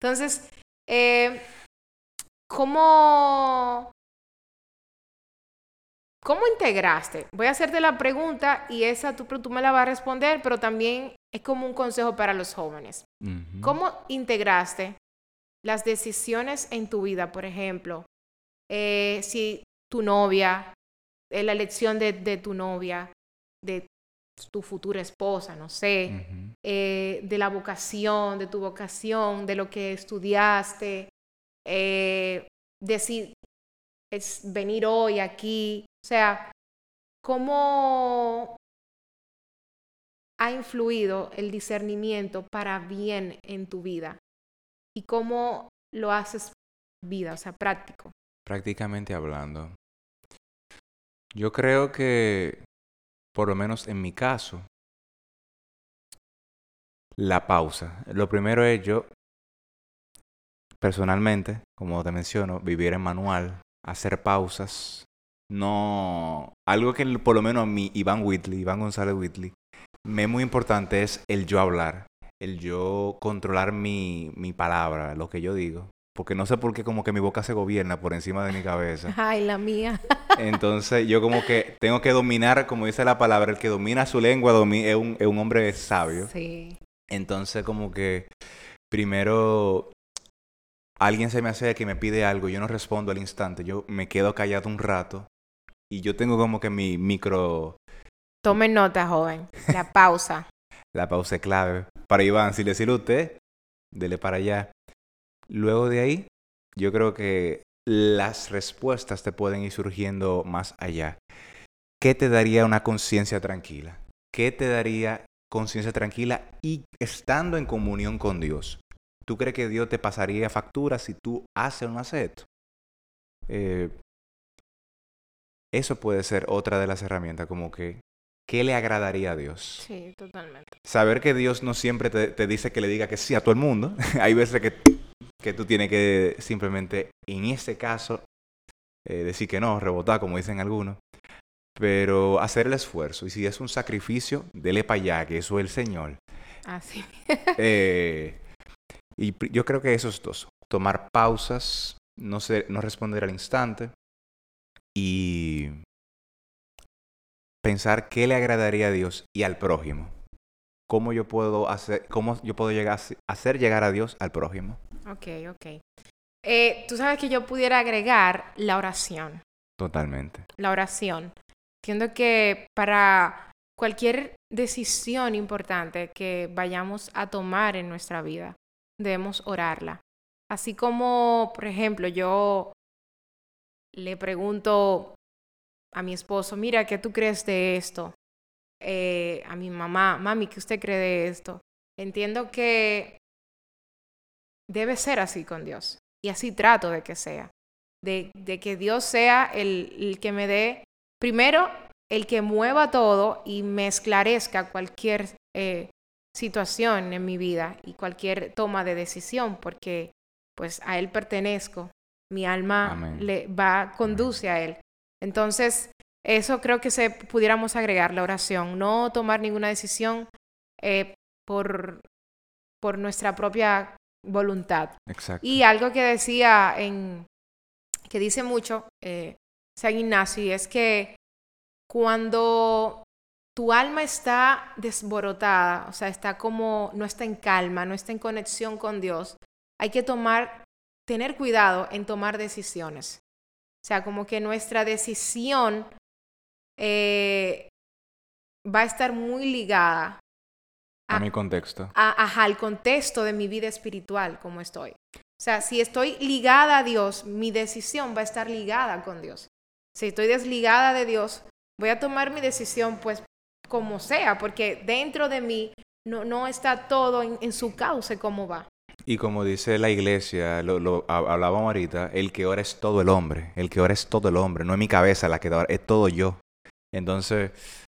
Entonces, eh, ¿cómo, ¿cómo integraste? Voy a hacerte la pregunta y esa tú, tú me la vas a responder, pero también es como un consejo para los jóvenes. ¿Cómo integraste las decisiones en tu vida, por ejemplo? Eh, si tu novia, eh, la elección de, de, tu novia, de tu futura esposa, no sé, eh, de la vocación, de tu vocación, de lo que estudiaste, decir, es venir hoy aquí, o sea, ¿cómo ha influido el discernimiento para bien en tu vida? ¿Y cómo lo haces vida, o sea, práctico? Prácticamente hablando. Yo creo que, por lo menos en mi caso, la pausa. Lo primero es yo personalmente, como te menciono, vivir en manual, hacer pausas, no... Algo que por lo menos a mí, Iván Whitley, Iván González Whitley, me es muy importante es el yo hablar, el yo controlar mi, mi palabra, lo que yo digo. Porque no sé por qué como que mi boca se gobierna por encima de mi cabeza. Ay, la mía. Entonces yo como que tengo que dominar, como dice la palabra, el que domina su lengua es, un, es un hombre sabio. Sí. Entonces como que primero alguien se me hace y me pide algo, yo no respondo al instante, yo me quedo callado un rato y yo tengo como que mi micro... Tomen nota, joven. La pausa. la pausa es clave. Para Iván, si le sirve usted, dele para allá. Luego de ahí, yo creo que las respuestas te pueden ir surgiendo más allá. ¿Qué te daría una conciencia tranquila? ¿Qué te daría conciencia tranquila y estando en comunión con Dios? ¿Tú crees que Dios te pasaría factura si tú haces o no haces esto? Eh, eso puede ser otra de las herramientas, como que, ¿qué le agradaría a Dios? Sí, totalmente. Saber que Dios no siempre te, dice que le diga que sí a todo el mundo. Hay veces que, que tú tienes que simplemente, en ese caso, eh, decir que no, rebotar, como dicen algunos. Pero hacer el esfuerzo. Y si es un sacrificio, dele para allá, que eso es el Señor. Así. eh, y yo creo que esos dos, tomar pausas, no, ser, no responder al instante y pensar qué le agradaría a Dios y al prójimo. ¿Cómo yo puedo hacer, cómo yo puedo llegar, hacer llegar a Dios al prójimo? Ok, ok. Eh, Tú sabes que yo pudiera agregar la oración. Totalmente. La oración. Entiendo que para cualquier decisión importante que vayamos a tomar en nuestra vida, debemos orarla. Así como, por ejemplo, yo le pregunto a mi esposo, mira, ¿qué tú crees de esto? Eh, a mi mamá, mami, ¿qué usted cree de esto? Entiendo que debe ser así con Dios. Y así trato de que sea. De, de que Dios sea el, el, que me dé, primero, el que mueva todo y me esclarezca cualquier eh, situación en mi vida y cualquier toma de decisión, porque pues a Él pertenezco, mi alma le va, conduce a Él. Entonces, eso creo que se pudiéramos agregar la oración, no tomar ninguna decisión eh, por por nuestra propia voluntad. Exacto. Y algo que decía en, que dice mucho eh, San Ignacio, y es que cuando tu alma está desborotada, o sea, está como, no está en calma, no está en conexión con Dios, hay que tomar, tener cuidado en tomar decisiones. O sea, como que nuestra decisión eh, va a estar muy ligada a, mi contexto. A, ajá, al contexto de mi vida espiritual, como estoy. O sea, si estoy ligada a Dios, mi decisión va a estar ligada con Dios. Si estoy desligada de Dios, voy a tomar mi decisión pues como sea, porque dentro de mí no, no está todo en, en su cauce como va. Y como dice la iglesia, lo, hablábamos ahorita, el que ora es todo el hombre, el que ora es todo el hombre, no es mi cabeza la que ora, es todo yo. Entonces,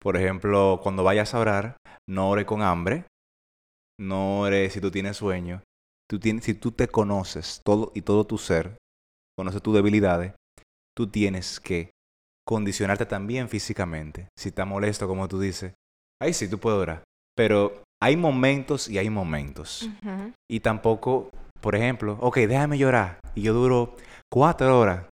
por ejemplo, cuando vayas a orar, no ore con hambre, no ore si tú tienes sueño. Tú tienes, si tú te conoces todo y todo tu ser, conoces tus debilidades, tú tienes que condicionarte también físicamente. Si estás molesto, como tú dices, ahí sí, tú puedes orar. Pero hay momentos y hay momentos. Y tampoco, por ejemplo, ok, déjame llorar. Y yo duro cuatro horas.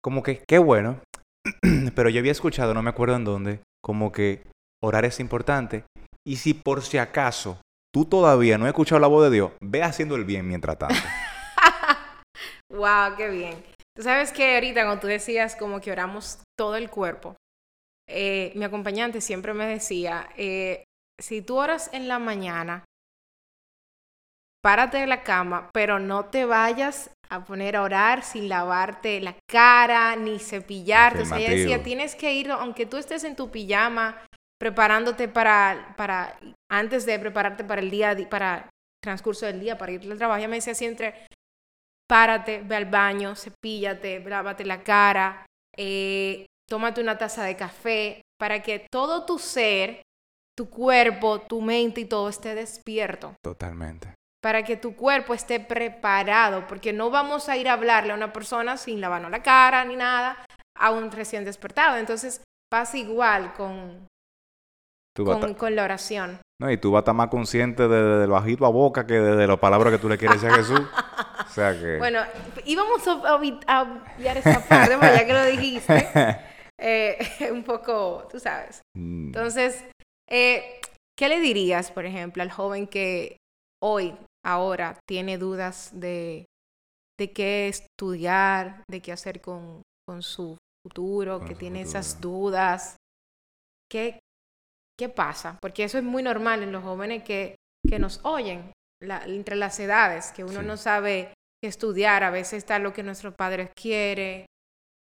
Como que, qué bueno. Pero yo había escuchado, no me acuerdo en dónde, como que orar es importante. Y si por si acaso tú todavía no has escuchado la voz de Dios, ve haciendo el bien mientras tanto. wow, qué bien. Tú sabes que ahorita cuando tú decías como que oramos todo el cuerpo, eh, mi acompañante siempre me decía, eh, si tú oras en la mañana, párate de la cama, pero no te vayas a poner a orar sin lavarte la cara ni cepillarte. O sea, ella decía, tienes que ir, aunque tú estés en tu pijama, preparándote para, para, antes de prepararte para el día, para el transcurso del día, para ir al trabajo, ella me decía siempre, párate, ve al baño, cepíllate, lávate la cara, eh, tómate una taza de café, para que todo tu ser, tu cuerpo, tu mente y todo esté despierto. Totalmente. Para que tu cuerpo esté preparado, porque no vamos a ir a hablarle a una persona sin lavarnos la cara ni nada, a un recién despertado. Entonces pasa igual con, con, con, la oración. No, y tú vas a estar más consciente de, de, lo bajito a boca que de, de las palabras que tú le quieres decir a Jesús. o sea que... Bueno, íbamos a, a, obviar esa parte, ya que lo dijiste, eh, un poco, tú sabes. Mm. Entonces, eh, ¿qué le dirías, por ejemplo, al joven que hoy, ahora, tiene dudas de, de qué estudiar, de qué hacer con, con su futuro, con que tiene esas dudas? ¿Qué, ¿Qué pasa? Porque eso es muy normal en los jóvenes que, que nos oyen la, entre las edades, que uno no sabe qué estudiar, a veces está lo que nuestros padres quieren.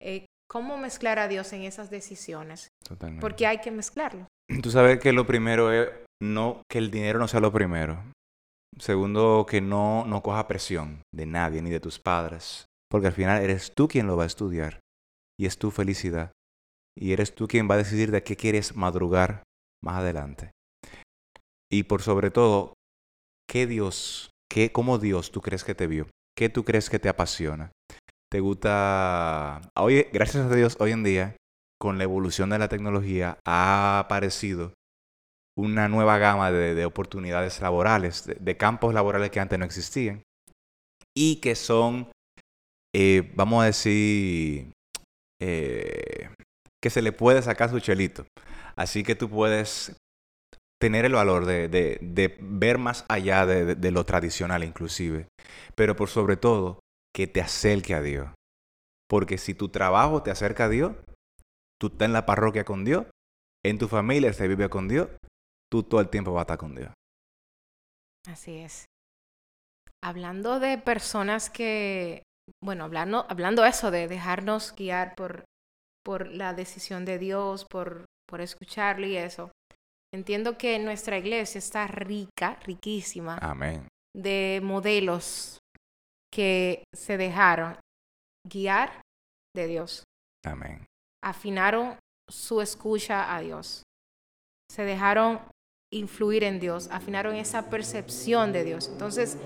Eh, ¿Cómo mezclar a Dios en esas decisiones? Totalmente. Porque hay que mezclarlo. Tú sabes que lo primero es no que el dinero no sea lo primero. Segundo, que no, no coja presión de nadie ni de tus padres. Porque al final eres tú quien lo va a estudiar. Y es tu felicidad. Y eres tú quien va a decidir de qué quieres madrugar más adelante. Y por sobre todo, ¿qué Dios, qué, cómo Dios tú crees que te vio? ¿Qué tú crees que te apasiona? ¿Te gusta? Hoy, gracias a Dios, hoy en día, con la evolución de la tecnología, ha aparecido una nueva gama de, oportunidades laborales, de, campos laborales que antes no existían y que son, eh, vamos a decir, eh, que se le puede sacar su chelito. Así que tú puedes tener el valor de, ver más allá de, de, lo tradicional inclusive, pero por sobre todo que te acerque a Dios. Porque si tu trabajo te acerca a Dios, tú estás en la parroquia con Dios, en tu familia se vive con Dios, tú todo el tiempo vas a estar con Dios. Así es. Hablando de personas que, bueno, hablando, hablando eso de dejarnos guiar por, por la decisión de Dios, por por escucharlo y eso. Entiendo que nuestra iglesia está rica, riquísima. Amén. De modelos que se dejaron guiar de Dios. Amén. Afinaron su escucha a Dios. Se dejaron influir en Dios, afinaron esa percepción de Dios. Entonces,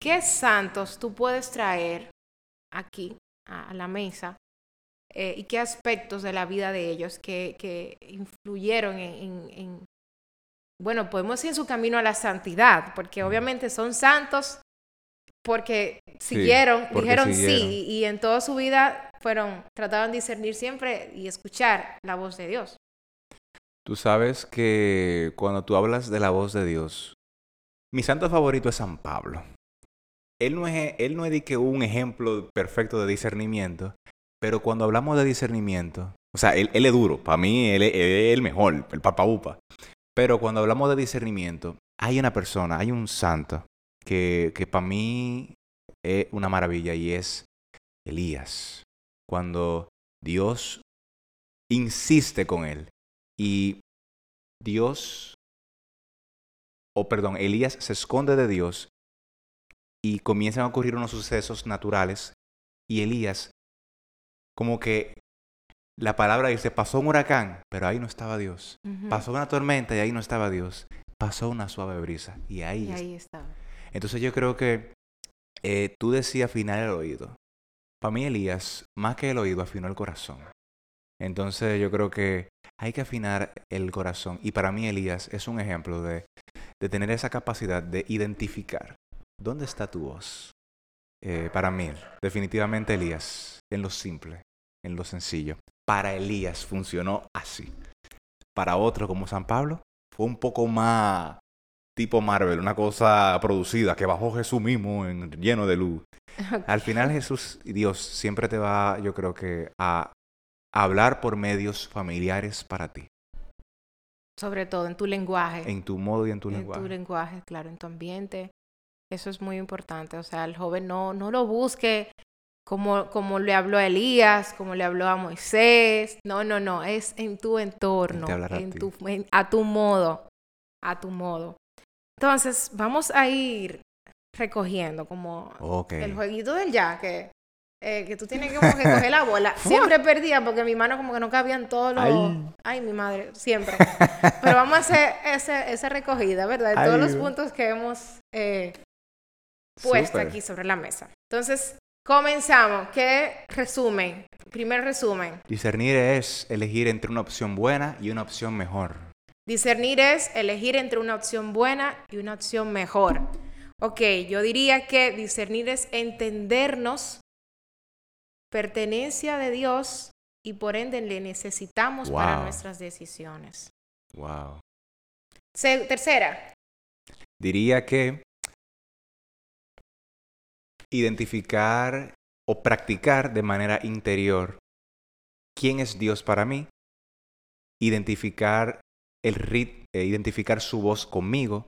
¿qué santos tú puedes traer aquí a la mesa eh, y qué aspectos de la vida de ellos que, que influyeron en, en, bueno, podemos ir en su camino a la santidad, porque obviamente son santos porque siguieron, porque dijeron siguieron. sí, y en toda su vida fueron, trataban de discernir siempre y escuchar la voz de Dios. Tú sabes que cuando tú hablas de la voz de Dios, mi santo favorito es San Pablo. Él no es, él no es de que un ejemplo perfecto de discernimiento, pero cuando hablamos de discernimiento, o sea, él, es duro, para mí él, es- el mejor, el papaupa. Pero cuando hablamos de discernimiento, hay una persona, hay un santo que, que para mí es una maravilla y es Elías. Cuando Dios insiste con él y Dios, o perdón, Elías se esconde de Dios y comienzan a ocurrir unos sucesos naturales y Elías, como que la palabra dice, pasó un huracán, pero ahí no estaba Dios. Pasó una tormenta y ahí no estaba Dios. Pasó una suave brisa y ahí Y está. ahí estaba. Entonces yo creo que eh, tú decías afinar el oído. Para mí Elías, más que el oído, afinó el corazón. Entonces yo creo que hay que afinar el corazón. Y para mí Elías es un ejemplo de, de tener esa capacidad de identificar dónde está tu voz. Eh, para mí, definitivamente Elías, en lo simple, en lo sencillo. Para Elías funcionó así. Para otro como San Pablo, fue un poco más tipo Marvel, una cosa producida que bajó Jesús mismo en, lleno de luz. Al final Jesús y Dios siempre te va, yo creo que, a hablar por medios familiares para ti, Sobre todo en tu lenguaje. en tu modo y en tu en lenguaje. tu lenguaje, claro, en tu ambiente. Eso es muy importante. O sea, el joven no, no lo busque como, como le habló a Elías, como le habló a Moisés. No, no, no. Es en tu entorno, te hablará a en tu, en- a tu modo. A tu modo. Entonces, vamos a ir recogiendo como el jueguito del ya, que, eh, que tú tienes que como que coger la bola. Siempre perdía porque mi mano como que no cabían todos los... Ay. Ay, mi madre, siempre. Pero vamos a hacer ese, esa recogida, ¿verdad? De todos los puntos que hemos eh, puesto aquí sobre la mesa. Entonces, comenzamos. ¿Qué resumen? Primer resumen. Discernir es elegir entre una opción buena y una opción mejor. Discernir es elegir entre una opción buena y una opción mejor. Ok, yo diría que discernir es entendernos, pertenencia de Dios y por ende le necesitamos para nuestras decisiones. Wow. Se- tercera, Diría que identificar o practicar de manera interior quién es Dios para mí, identificar el rit, eh, identificar su voz conmigo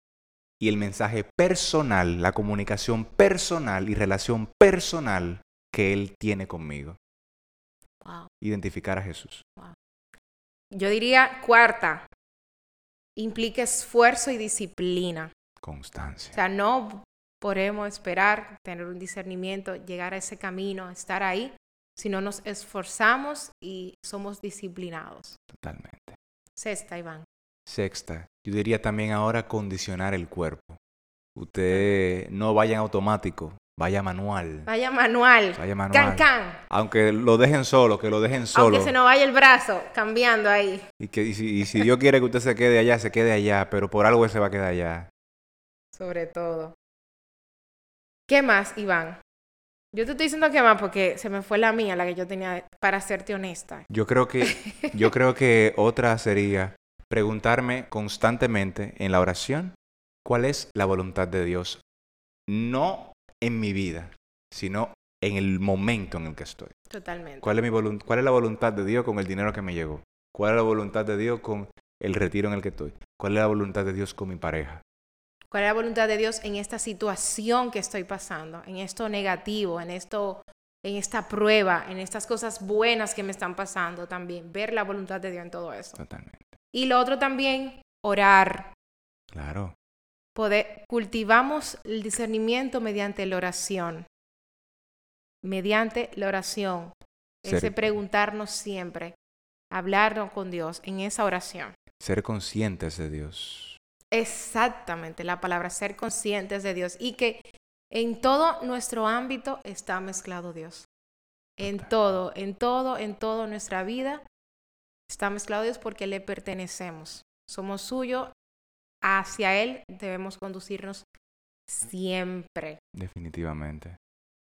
y el mensaje personal, la comunicación personal y relación personal que él tiene conmigo. wow. Identificar a Jesús. yo diría cuarta, implica esfuerzo y disciplina. O Constancia. sea, no podemos esperar tener un discernimiento, llegar a ese camino, estar ahí, si no nos esforzamos y somos disciplinados. Totalmente. Sexta, Iván. Sexta, yo diría también ahora condicionar el cuerpo. Usted no vaya en automático, vaya manual. Vaya manual. Vaya manual. Can, can. Aunque lo dejen solo, que lo dejen solo. Aunque se nos vaya el brazo cambiando ahí. Y, que, y, si, y si Dios quiere que usted se quede allá, se quede allá, pero por algo se va a quedar allá. Sobre todo. ¿Qué más, Iván? Yo te estoy diciendo que más porque se me fue la mía, la que yo tenía, para serte honesta. Yo creo que, yo creo que otra sería preguntarme constantemente en la oración cuál es la voluntad de Dios. No en mi vida, sino en el momento en el que estoy. Totalmente. ¿Cuál es, mi ¿Cuál es la voluntad de Dios con el dinero que me llegó? ¿Cuál es la voluntad de Dios con el retiro en el que estoy? ¿Cuál es la voluntad de Dios con mi pareja? ¿Cuál es la voluntad de Dios en esta situación que estoy pasando? En esto negativo, en esto, en esta prueba, en estas cosas buenas que me están pasando también. Ver la voluntad de Dios en todo eso. Totalmente. Y lo otro también, orar. Claro. Poder, cultivamos el discernimiento mediante la oración. Mediante la oración. Ese preguntarnos siempre, hablarnos con Dios en esa oración. Ser conscientes de Dios. Exactamente, la palabra ser conscientes de Dios y que en todo nuestro ámbito está mezclado Dios. En Total. todo, en todo, en toda nuestra vida está mezclado Dios porque le pertenecemos. Somos suyo hacia Él debemos conducirnos siempre. Definitivamente,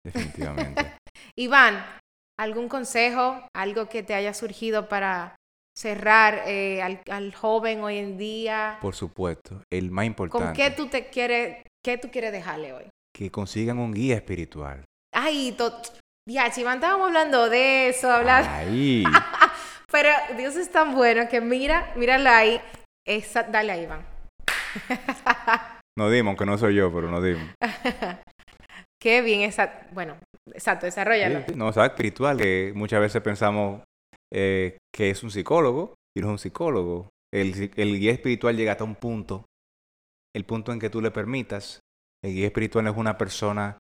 definitivamente. Iván, ¿algún consejo, algo que te haya surgido para cerrar eh, al, al, joven hoy en día? Por supuesto, el más importante. ¿Con qué tú te quieres, qué tú quieres dejarle hoy? Que consigan un guía espiritual. Ay, ya, Iván, estábamos hablando de eso, hablando. Ahí. Pero Dios es tan bueno que mira, mírala ahí. Esa, dale ahí, Iván. no dimos, aunque no soy yo, pero no dimos. Qué bien, esa, bueno, exacto, desarrollalo. no, o sea, espiritual, que muchas veces pensamos eh, que es un psicólogo y no es un psicólogo. El, el guía espiritual llega hasta un punto, el punto en que tú le permitas. El guía espiritual es una persona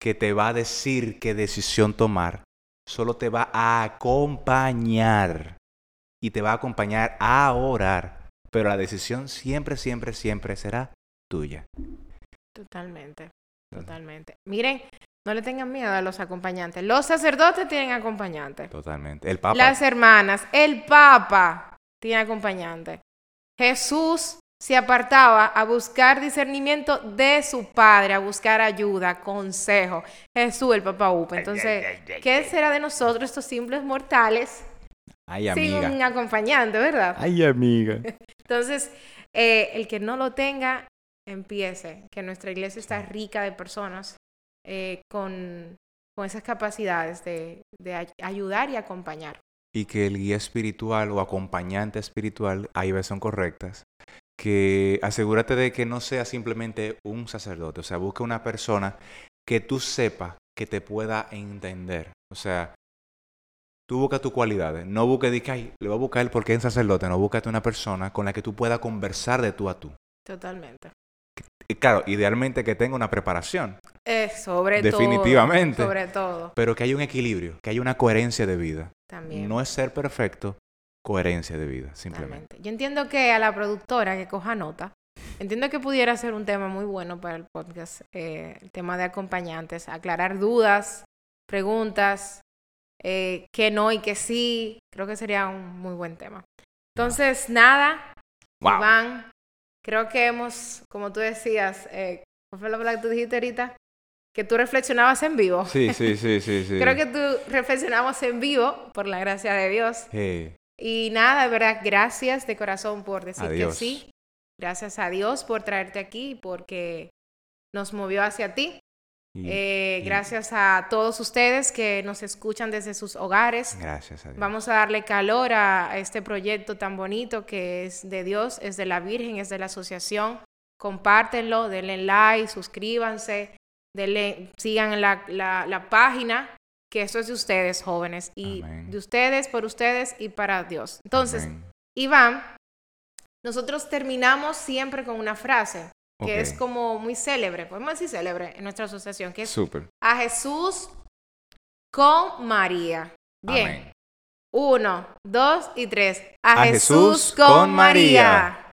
que te va a decir qué decisión tomar, solo te va a acompañar y te va a acompañar a orar, pero la decisión siempre, siempre, siempre será tuya. Totalmente, totalmente. Miren, no le tengan miedo a los acompañantes. Los sacerdotes tienen acompañantes. Totalmente. El Papa. Las hermanas, el Papa tiene acompañante. Jesús se apartaba a buscar discernimiento de su padre, a buscar ayuda, consejo. Jesús, el Papa Upa. Entonces, ¿qué será de nosotros, estos simples mortales, Ay, amiga. sin un acompañante, verdad? Ay, amiga. Entonces, eh, el que no lo tenga, empiece, que nuestra iglesia está rica de personas eh, con, con, esas capacidades de, de ayudar y acompañar. Y que el guía espiritual o acompañante espiritual, ahí son correctas, que asegúrate de que no sea simplemente un sacerdote, o sea, busca una persona que tú sepas que te pueda entender. O sea, tú busca tus cualidades, no busques de que ay, le voy a buscar porque es sacerdote, no búscate una persona con la que tú puedas conversar de tú a tú. Totalmente. Y claro, idealmente que tenga una preparación. Eh, sobre Definitivamente. todo. Sobre todo. Pero que haya un equilibrio, que haya una coherencia de vida. También. No es ser perfecto, coherencia de vida, simplemente. Yo entiendo que a la productora que coja nota, entiendo que pudiera ser un tema muy bueno para el podcast, eh, el tema de acompañantes, aclarar dudas, preguntas, eh, que no y que sí, creo que sería un muy buen tema. Entonces, nada, wow. Iván, creo que hemos, como tú decías, eh, ¿cuál fue la palabra que tú dijiste ahorita? Que tú reflexionabas en vivo. Sí, sí, sí, sí. sí. creo que tú reflexionamos en vivo, por la gracia de Dios. Hey. Y nada, de verdad, gracias de corazón por decir que sí. Gracias a Dios por traerte aquí, porque nos movió hacia ti. Y, Eh, y- gracias a todos ustedes que nos escuchan desde sus hogares. Gracias a Dios. Vamos a darle calor a a este proyecto tan bonito que es de Dios, es de la Virgen, es de la asociación. Compártenlo, denle like, suscríbanse, denle, sigan la, la, la página, que eso es de ustedes, jóvenes, y Amén. de ustedes, por ustedes y para Dios. Entonces, Amén. Iván, nosotros terminamos siempre con una frase que es como muy célebre, podemos decir célebre en nuestra asociación, que es a Jesús con María. Bien. Amén. Uno, dos y tres. A, A Jesús, Jesús con, con María. María.